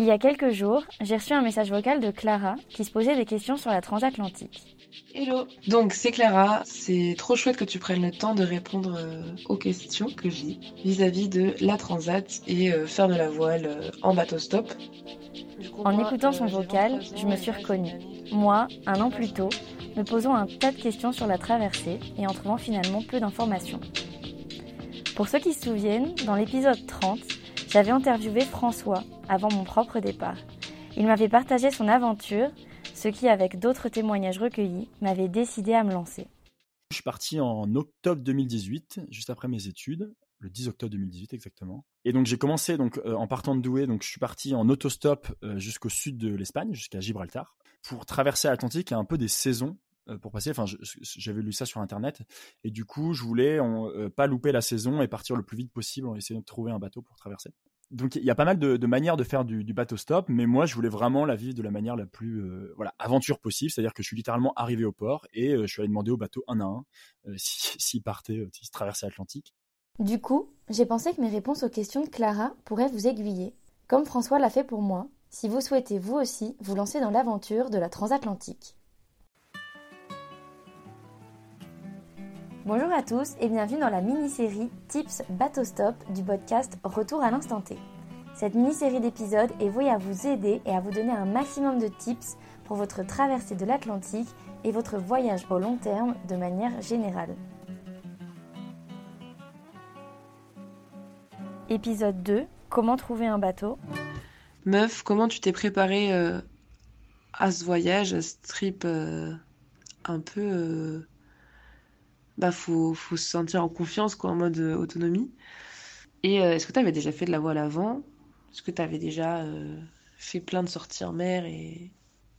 Il y a quelques jours, j'ai reçu un message vocal de Clara qui se posait des questions sur la transatlantique. Hello Donc c'est Clara, c'est trop chouette que tu prennes le temps de répondre euh, aux questions que j'ai vis-à-vis de la transat et euh, faire de la voile euh, en bateau stop. En écoutant son vocal, je me suis reconnue. Moi, un an plus tôt, me posant un tas de questions sur la traversée et en trouvant finalement peu d'informations. Pour ceux qui se souviennent, dans l'épisode 30, j'avais interviewé François avant mon propre départ. Il m'avait partagé son aventure, ce qui, avec d'autres témoignages recueillis, m'avait décidé à me lancer. Je suis parti en octobre 2018, juste après mes études, le 10 octobre 2018 exactement. Et donc j'ai commencé donc euh, en partant de Douai, donc je suis parti en autostop euh, jusqu'au sud de l'Espagne, jusqu'à Gibraltar, pour traverser l'Atlantique. A un peu des saisons euh, pour passer. Enfin, j'avais lu ça sur internet et du coup, je voulais pas louper la saison et partir le plus vite possible en essayant de trouver un bateau pour traverser donc il y a pas mal de, manières de faire du, bateau stop, mais moi je voulais vraiment la vivre de la manière la plus euh, voilà aventure possible, c'est-à-dire que je suis littéralement arrivé au port et euh, je suis allé demander au bateau un à un euh, s'il partait, s'il traversait l'Atlantique. Du coup, j'ai pensé que mes réponses aux questions de Clara pourraient vous aiguiller, comme François l'a fait pour moi, si vous souhaitez vous aussi vous lancer dans l'aventure de la transatlantique. Bonjour à tous et bienvenue dans la mini-série Tips Bateau Stop du podcast Retour à l'instant T. Cette mini-série d'épisodes est vouée à vous aider et à vous donner un maximum de tips pour votre traversée de l'Atlantique et votre voyage au long terme de manière générale. Épisode 2 Comment trouver un bateau? Meuf, comment tu t'es préparée euh, à ce voyage, à ce trip euh, un peu euh, bah faut, faut se sentir en confiance quoi en mode euh, autonomie. Et euh, est-ce que tu avais déjà fait de la voile avant? Est-ce que tu avais déjà euh, fait plein de sorties en mer et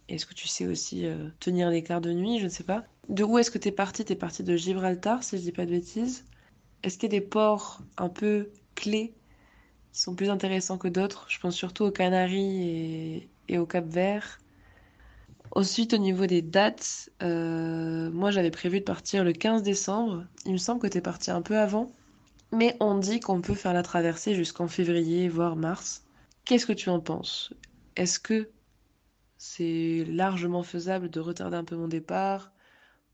est-ce que tu sais aussi tenir quarts de nuit? Je ne sais pas. De où est-ce que tu es parti Tu es parti de Gibraltar, si je dis pas de bêtises. Est-ce qu'il y a des ports un peu clés qui sont plus intéressants que d'autres? Je pense surtout aux Canaries et au Cap Vert. Ensuite, au niveau des dates, euh, moi j'avais prévu de partir le 15 décembre. Il me semble que tu es parti un peu avant. Mais on dit qu'on peut faire la traversée jusqu'en février, voire mars. Qu'est-ce que tu en penses? Est-ce que c'est largement faisable de retarder un peu mon départ,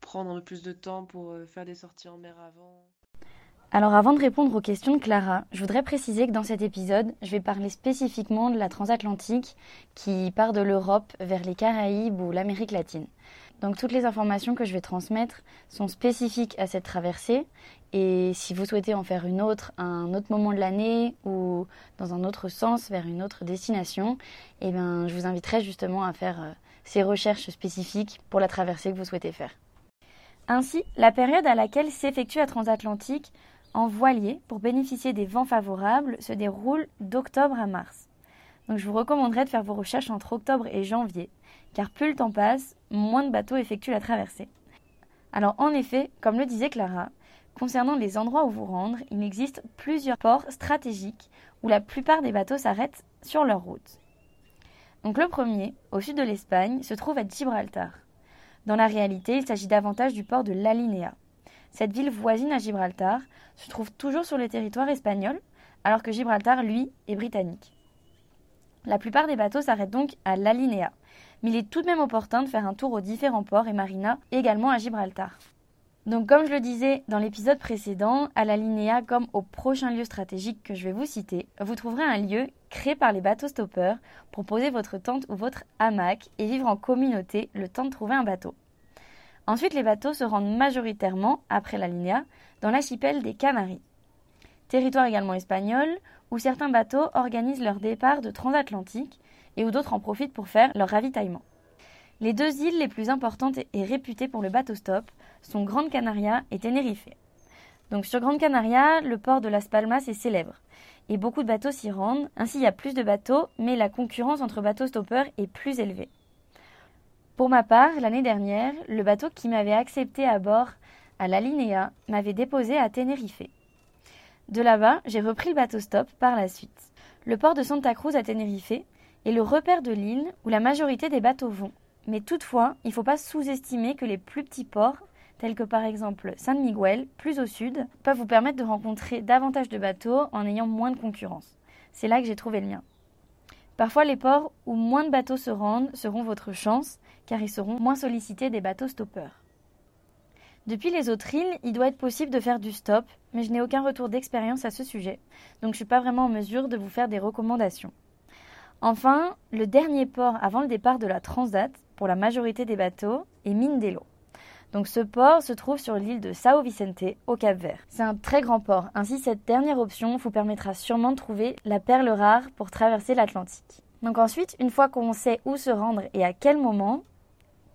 prendre un peu plus de temps pour euh, faire des sorties en mer avant? Alors avant de répondre aux questions de Clara, je voudrais préciser que dans cet épisode, je vais parler spécifiquement de la transatlantique qui part de l'Europe vers les Caraïbes ou l'Amérique latine. Donc toutes les informations que je vais transmettre sont spécifiques à cette traversée et si vous souhaitez en faire une autre à un autre moment de l'année ou dans un autre sens vers une autre destination, eh bien, je vous inviterai justement à faire euh, ces recherches spécifiques pour la traversée que vous souhaitez faire. Ainsi, la période à laquelle s'effectue la transatlantique en voilier pour bénéficier des vents favorables se déroule d'octobre à mars. Donc je vous recommanderais de faire vos recherches entre octobre et janvier, car plus le temps passe, moins de bateaux effectuent la traversée. Alors en effet, comme le disait Clara, concernant les endroits où vous rendre, il existe plusieurs ports stratégiques où la plupart des bateaux s'arrêtent sur leur route. Donc le premier, au sud de l'Espagne, se trouve à Gibraltar. Dans la réalité, il s'agit davantage du port de l'Alinea. Cette ville voisine à Gibraltar se trouve toujours sur le territoire espagnol, alors que Gibraltar, lui, est britannique. La plupart des bateaux s'arrêtent donc à l'Alinea, mais il est tout de même opportun de faire un tour aux différents ports et marinas, également à Gibraltar. Donc comme je le disais dans l'épisode précédent, à l'Alinea comme au prochain lieu stratégique que je vais vous citer, vous trouverez un lieu créé par les bateaux stoppeurs pour poser votre tente ou votre hamac et vivre en communauté le temps de trouver un bateau. Ensuite, les bateaux se rendent majoritairement, après la Linea, dans l'archipel des Canaries. Territoire également espagnol, où certains bateaux organisent leur départ de transatlantique et où d'autres en profitent pour faire leur ravitaillement. Les deux îles les plus importantes et réputées pour le bateau stop sont Grande Canaria et Tenerife. Donc sur Grande Canaria, le port de Las Palmas est célèbre et beaucoup de bateaux s'y rendent. Ainsi, il y a plus de bateaux, mais la concurrence entre bateaux stoppeurs est plus élevée. Pour ma part, l'année dernière, le bateau qui m'avait accepté à bord à la Linéa m'avait déposé à Tenerife. De là-bas, j'ai repris le bateau stop par la suite. Le port de Santa Cruz à Tenerife est le repère de l'île où la majorité des bateaux vont. Mais toutefois, il ne faut pas sous-estimer que les plus petits ports, tels que par exemple San Miguel, plus au sud, peuvent vous permettre de rencontrer davantage de bateaux en ayant moins de concurrence. C'est là que j'ai trouvé le mien. Parfois, les ports où moins de bateaux se rendent seront votre chance, car ils seront moins sollicités des bateaux stoppeurs. Depuis les autres îles, il doit être possible de faire du stop, mais je n'ai aucun retour d'expérience à ce sujet, donc je ne suis pas vraiment en mesure de vous faire des recommandations. Enfin, le dernier port avant le départ de la Transat, pour la majorité des bateaux, est Mindelo. Donc ce port se trouve sur l'île de Sao Vicente, au Cap Vert. C'est un très grand port, ainsi cette dernière option vous permettra sûrement de trouver la perle rare pour traverser l'Atlantique. Donc ensuite, une fois qu'on sait où se rendre et à quel moment,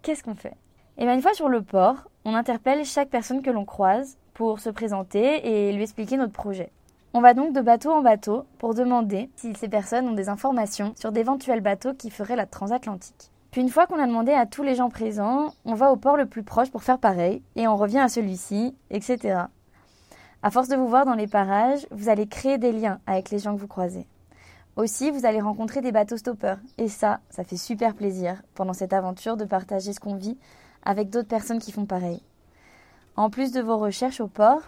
qu'est-ce qu'on fait? Et eh bien une fois sur le port, on interpelle chaque personne que l'on croise pour se présenter et lui expliquer notre projet. On va donc de bateau en bateau pour demander si ces personnes ont des informations sur d'éventuels bateaux qui feraient la transatlantique. Puis une fois qu'on a demandé à tous les gens présents, on va au port le plus proche pour faire pareil, et on revient à celui-ci, etc. À force de vous voir dans les parages, vous allez créer des liens avec les gens que vous croisez. Aussi, vous allez rencontrer des bateaux stoppeurs, et ça, ça fait super plaisir pendant cette aventure de partager ce qu'on vit avec d'autres personnes qui font pareil. En plus de vos recherches au port,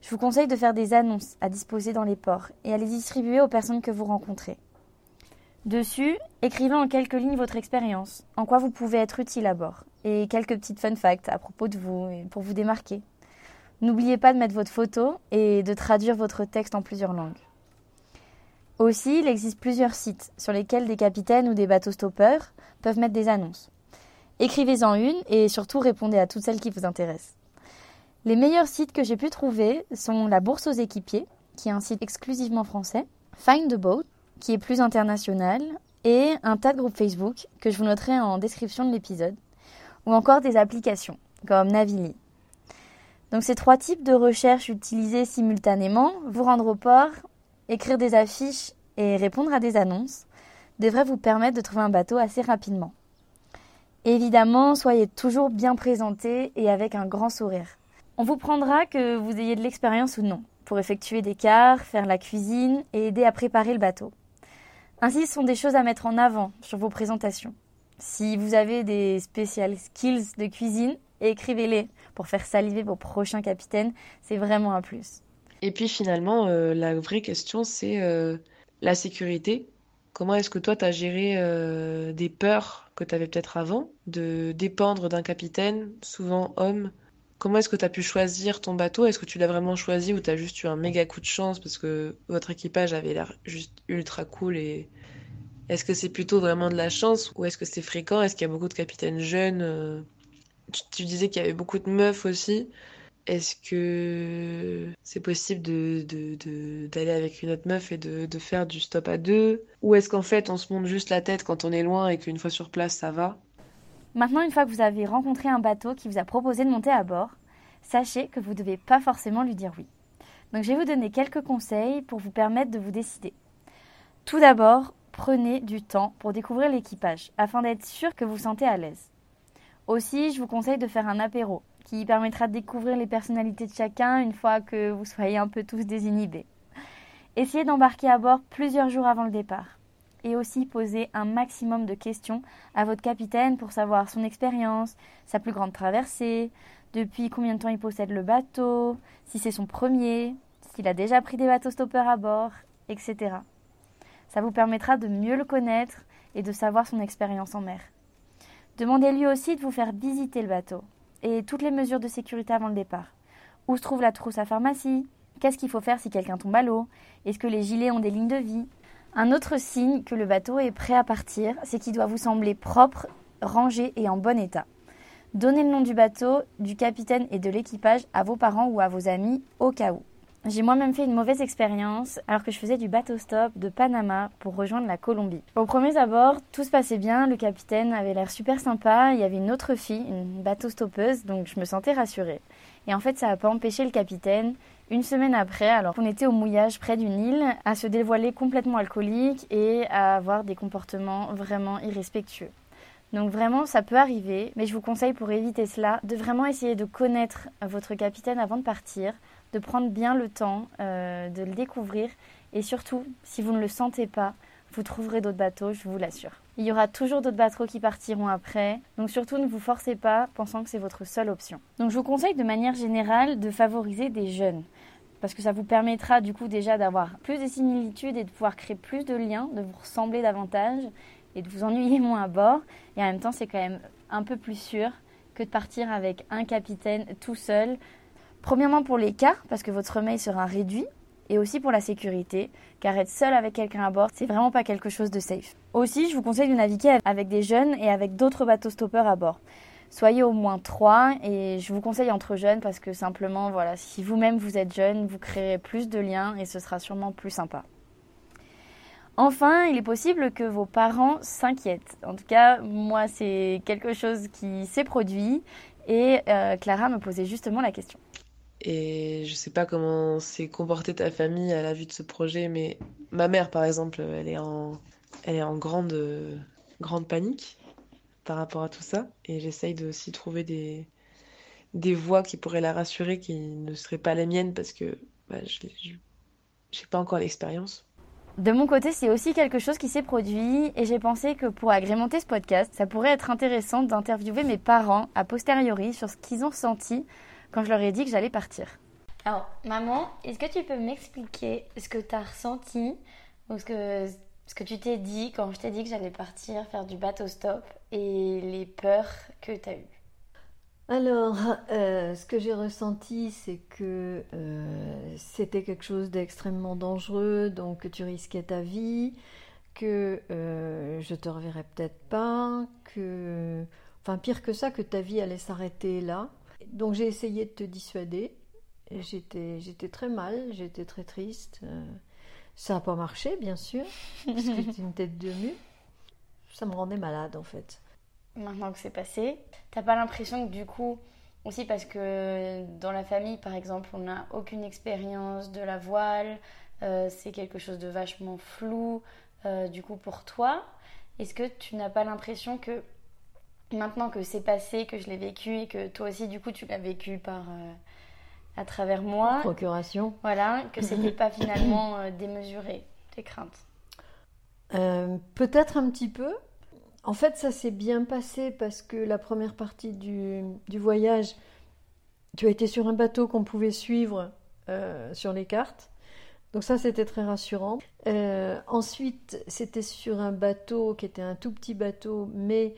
je vous conseille de faire des annonces à disposer dans les ports et à les distribuer aux personnes que vous rencontrez. Dessus, écrivez en quelques lignes votre expérience, en quoi vous pouvez être utile à bord, et quelques petites fun facts à propos de vous pour vous démarquer. N'oubliez pas de mettre votre photo et de traduire votre texte en plusieurs langues. Aussi, il existe plusieurs sites sur lesquels des capitaines ou des bateaux stoppeurs peuvent mettre des annonces. Écrivez-en une et surtout répondez à toutes celles qui vous intéressent. Les meilleurs sites que j'ai pu trouver sont la Bourse aux équipiers, qui est un site exclusivement français, Find the Boat, qui est plus international, et un tas de groupes Facebook que je vous noterai en description de l'épisode, ou encore des applications comme Navili. Donc ces trois types de recherches utilisées simultanément, vous rendre au port, écrire des affiches et répondre à des annonces, devraient vous permettre de trouver un bateau assez rapidement. Évidemment, soyez toujours bien présenté et avec un grand sourire. On vous prendra que vous ayez de l'expérience ou non pour effectuer des quarts, faire la cuisine et aider à préparer le bateau. Ainsi, ce sont des choses à mettre en avant sur vos présentations. Si vous avez des spécial skills de cuisine, écrivez-les pour faire saliver vos prochains capitaines, c'est vraiment un plus. Et puis finalement, euh, la vraie question, c'est euh, la sécurité. Comment est-ce que toi, tu as géré euh, des peurs que tu avais peut-être avant, de dépendre d'un capitaine, souvent homme? Comment est-ce que tu as pu choisir ton bateau? Est-ce que tu l'as vraiment choisi ou tu as juste eu un méga coup de chance parce que votre équipage avait l'air juste ultra cool et est-ce que c'est plutôt vraiment de la chance ou est-ce que c'est fréquent? Est-ce qu'il y a beaucoup de capitaines jeunes? Euh? tu, disais qu'il y avait beaucoup de meufs aussi. Est-ce que c'est possible d'aller avec une autre meuf et de, de faire du stop à deux? Ou est-ce qu'en fait on se monte juste la tête quand on est loin et qu'une fois sur place ça va? Maintenant, une fois que vous avez rencontré un bateau qui vous a proposé de monter à bord, sachez que vous ne devez pas forcément lui dire oui. Donc je vais vous donner quelques conseils pour vous permettre de vous décider. Tout d'abord, prenez du temps pour découvrir l'équipage afin d'être sûr que vous vous sentez à l'aise. Aussi, je vous conseille de faire un apéro qui permettra de découvrir les personnalités de chacun une fois que vous soyez un peu tous désinhibés. Essayez d'embarquer à bord plusieurs jours avant le départ et aussi poser un maximum de questions à votre capitaine pour savoir son expérience, sa plus grande traversée, depuis combien de temps il possède le bateau, si c'est son premier, s'il a déjà pris des bateaux stoppeurs à bord, etc. Ça vous permettra de mieux le connaître et de savoir son expérience en mer. Demandez-lui aussi de vous faire visiter le bateau et toutes les mesures de sécurité avant le départ. Où se trouve la trousse à pharmacie? Qu'est-ce qu'il faut faire si quelqu'un tombe à l'eau? Est-ce que les gilets ont des lignes de vie? Un autre signe que le bateau est prêt à partir, c'est qu'il doit vous sembler propre, rangé et en bon état. Donnez le nom du bateau, du capitaine et de l'équipage à vos parents ou à vos amis au cas où. J'ai moi-même fait une mauvaise expérience alors que je faisais du bateau stop de Panama pour rejoindre la Colombie. Au premier abord, tout se passait bien, le capitaine avait l'air super sympa, il y avait une autre fille, une bateau stoppeuse, donc je me sentais rassurée. Et en fait, ça n'a pas empêché le capitaine une semaine après, alors qu'on était au mouillage près d'une île, à se dévoiler complètement alcoolique et à avoir des comportements vraiment irrespectueux. Donc vraiment, ça peut arriver, mais je vous conseille pour éviter cela de vraiment essayer de connaître votre capitaine avant de partir, de prendre bien le temps euh, de le découvrir et surtout, si vous ne le sentez pas, vous trouverez d'autres bateaux, je vous l'assure. Il y aura toujours d'autres bateaux qui partiront après, donc surtout ne vous forcez pas pensant que c'est votre seule option. Donc je vous conseille de manière générale de favoriser des jeunes parce que ça vous permettra du coup déjà d'avoir plus de similitudes et de pouvoir créer plus de liens, de vous ressembler davantage et de vous ennuyer moins à bord. Et en même temps, c'est quand même un peu plus sûr que de partir avec un capitaine tout seul. Premièrement pour l'écart, parce que votre sommeil sera réduit, et aussi pour la sécurité, car être seul avec quelqu'un à bord, c'est vraiment pas quelque chose de safe. Aussi, je vous conseille de naviguer avec des jeunes et avec d'autres bateaux stoppeurs à bord. Soyez au moins trois et je vous conseille entre jeunes parce que simplement, voilà, si vous-même vous êtes jeune, vous créerez plus de liens et ce sera sûrement plus sympa. Enfin, il est possible que vos parents s'inquiètent. En tout cas, moi, c'est quelque chose qui s'est produit et euh, Clara me posait justement la question. Et je sais pas comment s'est comportée ta famille à la vue de ce projet, mais ma mère, par exemple, elle est en, grande panique par rapport à tout ça. Et j'essaye de aussi trouver des, des voix qui pourraient la rassurer, qui ne seraient pas les miennes, parce que bah, je n'ai pas encore l'expérience. De mon côté, c'est aussi quelque chose qui s'est produit et j'ai pensé que pour agrémenter ce podcast, ça pourrait être intéressant d'interviewer mes parents a posteriori sur ce qu'ils ont senti quand je leur ai dit que j'allais partir. Alors, maman, est-ce que tu peux m'expliquer ce que tu as ressenti ou ce que, ce que tu t'es dit quand je t'ai dit que j'allais partir faire du bateau stop et les peurs que tu as eues? Alors, euh, ce que j'ai ressenti, c'est que euh, c'était quelque chose d'extrêmement dangereux, donc que tu risquais ta vie, que euh, je te reverrais peut-être pas, que, enfin pire que ça, que ta vie allait s'arrêter là. Donc j'ai essayé de te dissuader. J'étais, j'étais très mal, j'étais très triste. ça n'a pas marché, bien sûr, parce que une tête de mue. Ça me rendait malade en fait maintenant que c'est passé. T'as pas l'impression que du coup, aussi parce que dans la famille, par exemple, on n'a aucune expérience de la voile, euh, c'est quelque chose de vachement flou, euh, du coup, pour toi, est-ce que tu n'as pas l'impression que maintenant que c'est passé, que je l'ai vécu et que toi aussi, du coup, tu l'as vécu par. Euh, à travers moi. Procuration. Voilà, que c'était pas finalement démesuré, tes craintes. Peut-être un petit peu, en fait, ça s'est bien passé parce que la première partie du, voyage, tu as été sur un bateau qu'on pouvait suivre euh, sur les cartes. Donc ça, c'était très rassurant. Euh, ensuite, c'était sur un bateau qui était un tout petit bateau, mais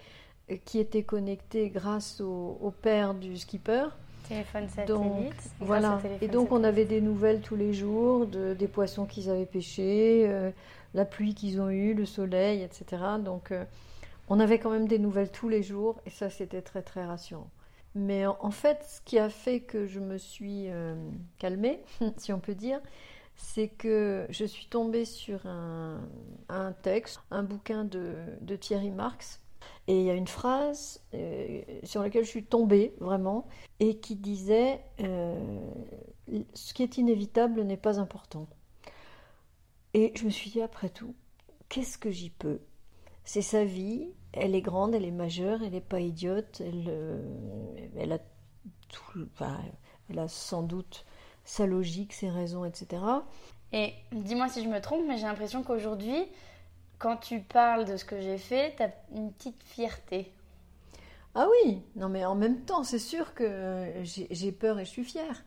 qui était connecté grâce au, père du skipper. Téléphone satellite. Donc, voilà. Et donc, on avait des nouvelles tous les jours de, des poissons qu'ils avaient pêchés, euh, la pluie qu'ils ont eue, le soleil, etc. Donc, on avait quand même des nouvelles tous les jours et ça c'était très très rassurant. Mais en, fait, ce qui a fait que je me suis euh, calmée, si on peut dire, c'est que je suis tombée sur un, texte, un bouquin de, Thierry Marx, et il y a une phrase euh, sur laquelle je suis tombée vraiment, et qui disait euh, Ce qui est inévitable n'est pas important. Et je me suis dit, après tout, qu'est-ce que j'y peux? C'est sa vie, elle est grande, elle est majeure, elle n'est pas idiote, euh, elle a sans doute sa logique, ses raisons, etc. Et dis-moi si je me trompe, mais j'ai l'impression qu'aujourd'hui, quand tu parles de ce que j'ai fait, tu as une petite fierté. Ah oui, non mais en même temps, c'est sûr que j'ai peur et je suis fière.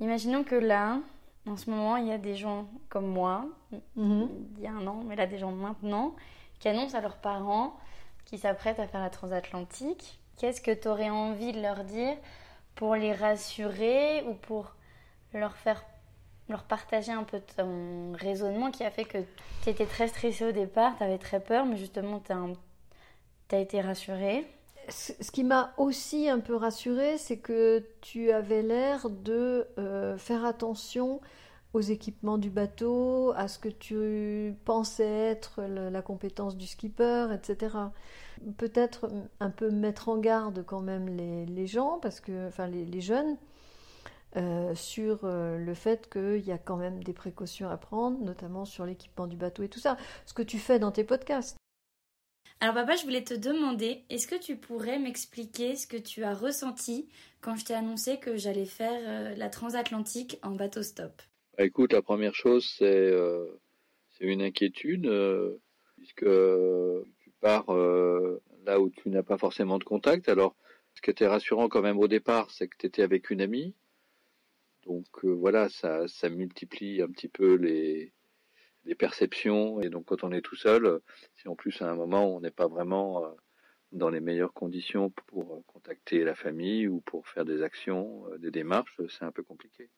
Imaginons que là, en ce moment, il y a des gens comme moi, mhm. il y a un an, mais là des gens maintenant, qui annoncent à leurs parents qui s'apprêtent à faire la transatlantique. Qu'est-ce que tu aurais envie de leur dire pour les rassurer ou pour leur faire leur partager un peu ton raisonnement qui a fait que tu étais très stressée au départ, tu avais très peur, mais justement tu as, été rassurée. Ce qui m'a aussi un peu rassurée, c'est que tu avais l'air de euh, faire attention aux équipements du bateau, à ce que tu pensais être la compétence du skipper, etc. Peut-être un peu mettre en garde quand même les, gens, parce que, enfin les, jeunes, euh, sur euh, le fait qu'il y a quand même des précautions à prendre, notamment sur l'équipement du bateau et tout ça, ce que tu fais dans tes podcasts. Alors papa, je voulais te demander, est-ce que tu pourrais m'expliquer ce que tu as ressenti quand je t'ai annoncé que j'allais faire euh, la transatlantique en bateau stop? Bah, écoute, la première chose, c'est euh, une inquiétude, euh, puisque tu pars euh, là où tu n'as pas forcément de contact. Alors, ce qui était rassurant quand même au départ, c'est que tu étais avec une amie. Donc voilà, ça, ça multiplie un petit peu les, les perceptions. Et donc quand on est tout seul, si en plus à un moment on n'est pas vraiment dans les meilleures conditions pour contacter la famille ou pour faire des actions, des démarches, c'est un peu compliqué.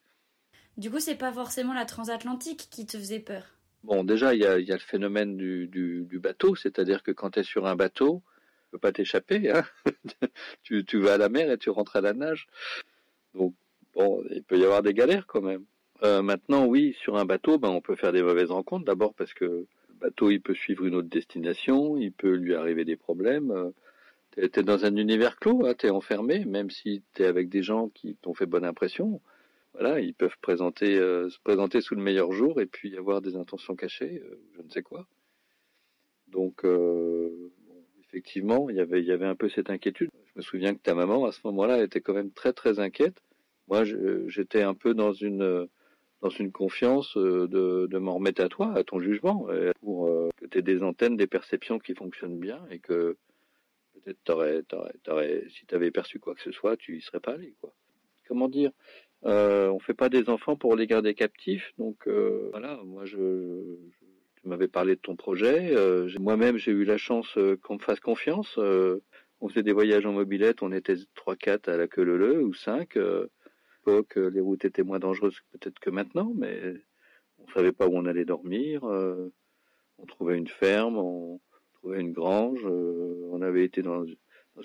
Du coup, c'est pas forcément la transatlantique qui te faisait peur? Bon, déjà, il y a, le phénomène du, du, bateau, c'est-à-dire que quand tu es sur un bateau, tu peux pas t'échapper. Hein tu, tu, vas à la mer et tu rentres à la nage. Donc, bon, il peut y avoir des galères quand même. Euh, maintenant, oui, sur un bateau, ben, on peut faire des mauvaises rencontres. D'abord parce que le bateau, il peut suivre une autre destination, il peut lui arriver des problèmes. Tu es, dans un univers clos, hein, tu es enfermé, même si tu es avec des gens qui t'ont fait bonne impression voilà, ils peuvent présenter, euh, se présenter sous le meilleur jour et puis avoir des intentions cachées, euh, je ne sais quoi. Donc, euh, effectivement, il y avait, il y avait un peu cette inquiétude. Je me souviens que ta maman, à ce moment-là, était quand même très très inquiète. Moi, j'étais un peu dans une dans une confiance de, de m'en remettre à toi, à ton jugement, pour que tu aies des antennes, des perceptions qui fonctionnent bien et que peut-être t'aurais, t'aurais, t'aurais, si tu avais perçu quoi que ce soit, tu y serais pas allé, quoi. Comment dire euh, on fait pas des enfants pour les garder captifs. Donc euh, voilà, moi je, je, tu m'avais parlé de ton projet. Euh, moi-même j'ai eu la chance euh, qu'on me fasse confiance. on faisait des voyages en mobilette, on était 3-4 à la queue leu ou 5. à l'époque, les routes étaient moins dangereuses peut-être que maintenant, mais on savait pas où on allait dormir. on trouvait une ferme, on trouvait une grange. on avait été dans,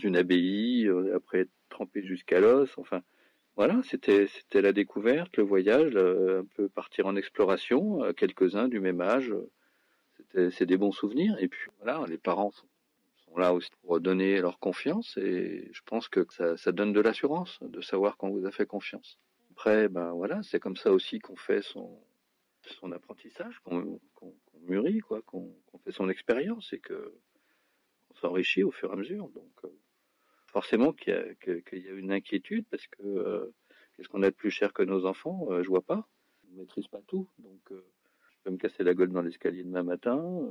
une abbaye, après trempé jusqu'à l'os. Enfin, voilà, c'était la découverte, le voyage, un peu partir en exploration, euh, quelques-uns du même âge. C'était c'est des bons souvenirs. Et puis voilà, les parents sont, là aussi pour donner leur confiance et je pense que ça, donne de l'assurance de savoir qu'on vous a fait confiance. Après, ben voilà, c'est comme ça aussi qu'on fait son apprentissage, qu'on mûrit, quoi, qu'on fait son expérience et que on s'enrichit au fur et à mesure. Donc euh, forcément qu'il y, a, une inquiétude parce que euh, qu'est-ce qu'on a de plus cher que nos enfants? Euh, Je vois pas. Ne maîtrise pas tout. Donc, je peux me casser la gueule dans l'escalier demain matin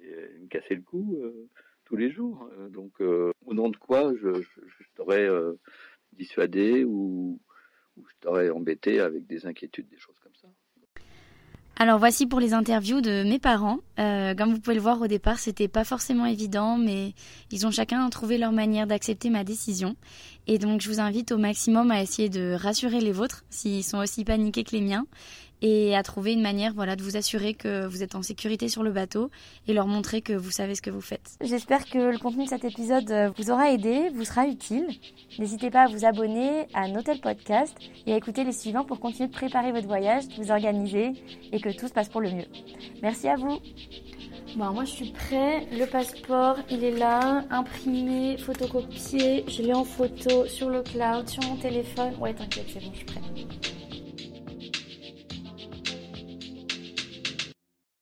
et me casser le cou tous les jours. donc, au nom de quoi je, t'aurais dissuadé ou, ou je t'aurais embêté avec des inquiétudes, des choses comme ça. Alors voici pour les interviews de mes parents. Euh, comme vous pouvez le voir au départ, c'était pas forcément évident, mais ils ont chacun trouvé leur manière d'accepter ma décision. Et donc je vous invite au maximum à essayer de rassurer les vôtres s'ils sont aussi paniqués que les miens et à trouver une manière voilà, de vous assurer que vous êtes en sécurité sur le bateau et leur montrer que vous savez ce que vous faites. J'espère que le contenu de cet épisode vous aura aidé, vous sera utile. N'hésitez pas à vous abonner à Notel Podcast et à écouter les suivants pour continuer de préparer votre voyage, de vous organiser et que tout se passe pour le mieux. Merci à vous. Bon, moi je suis prêt. Le passeport, il est là, imprimé, photocopié. Je l'ai en photo sur le cloud, sur mon téléphone. Ouais, t'inquiète, c'est bon, je suis prêt.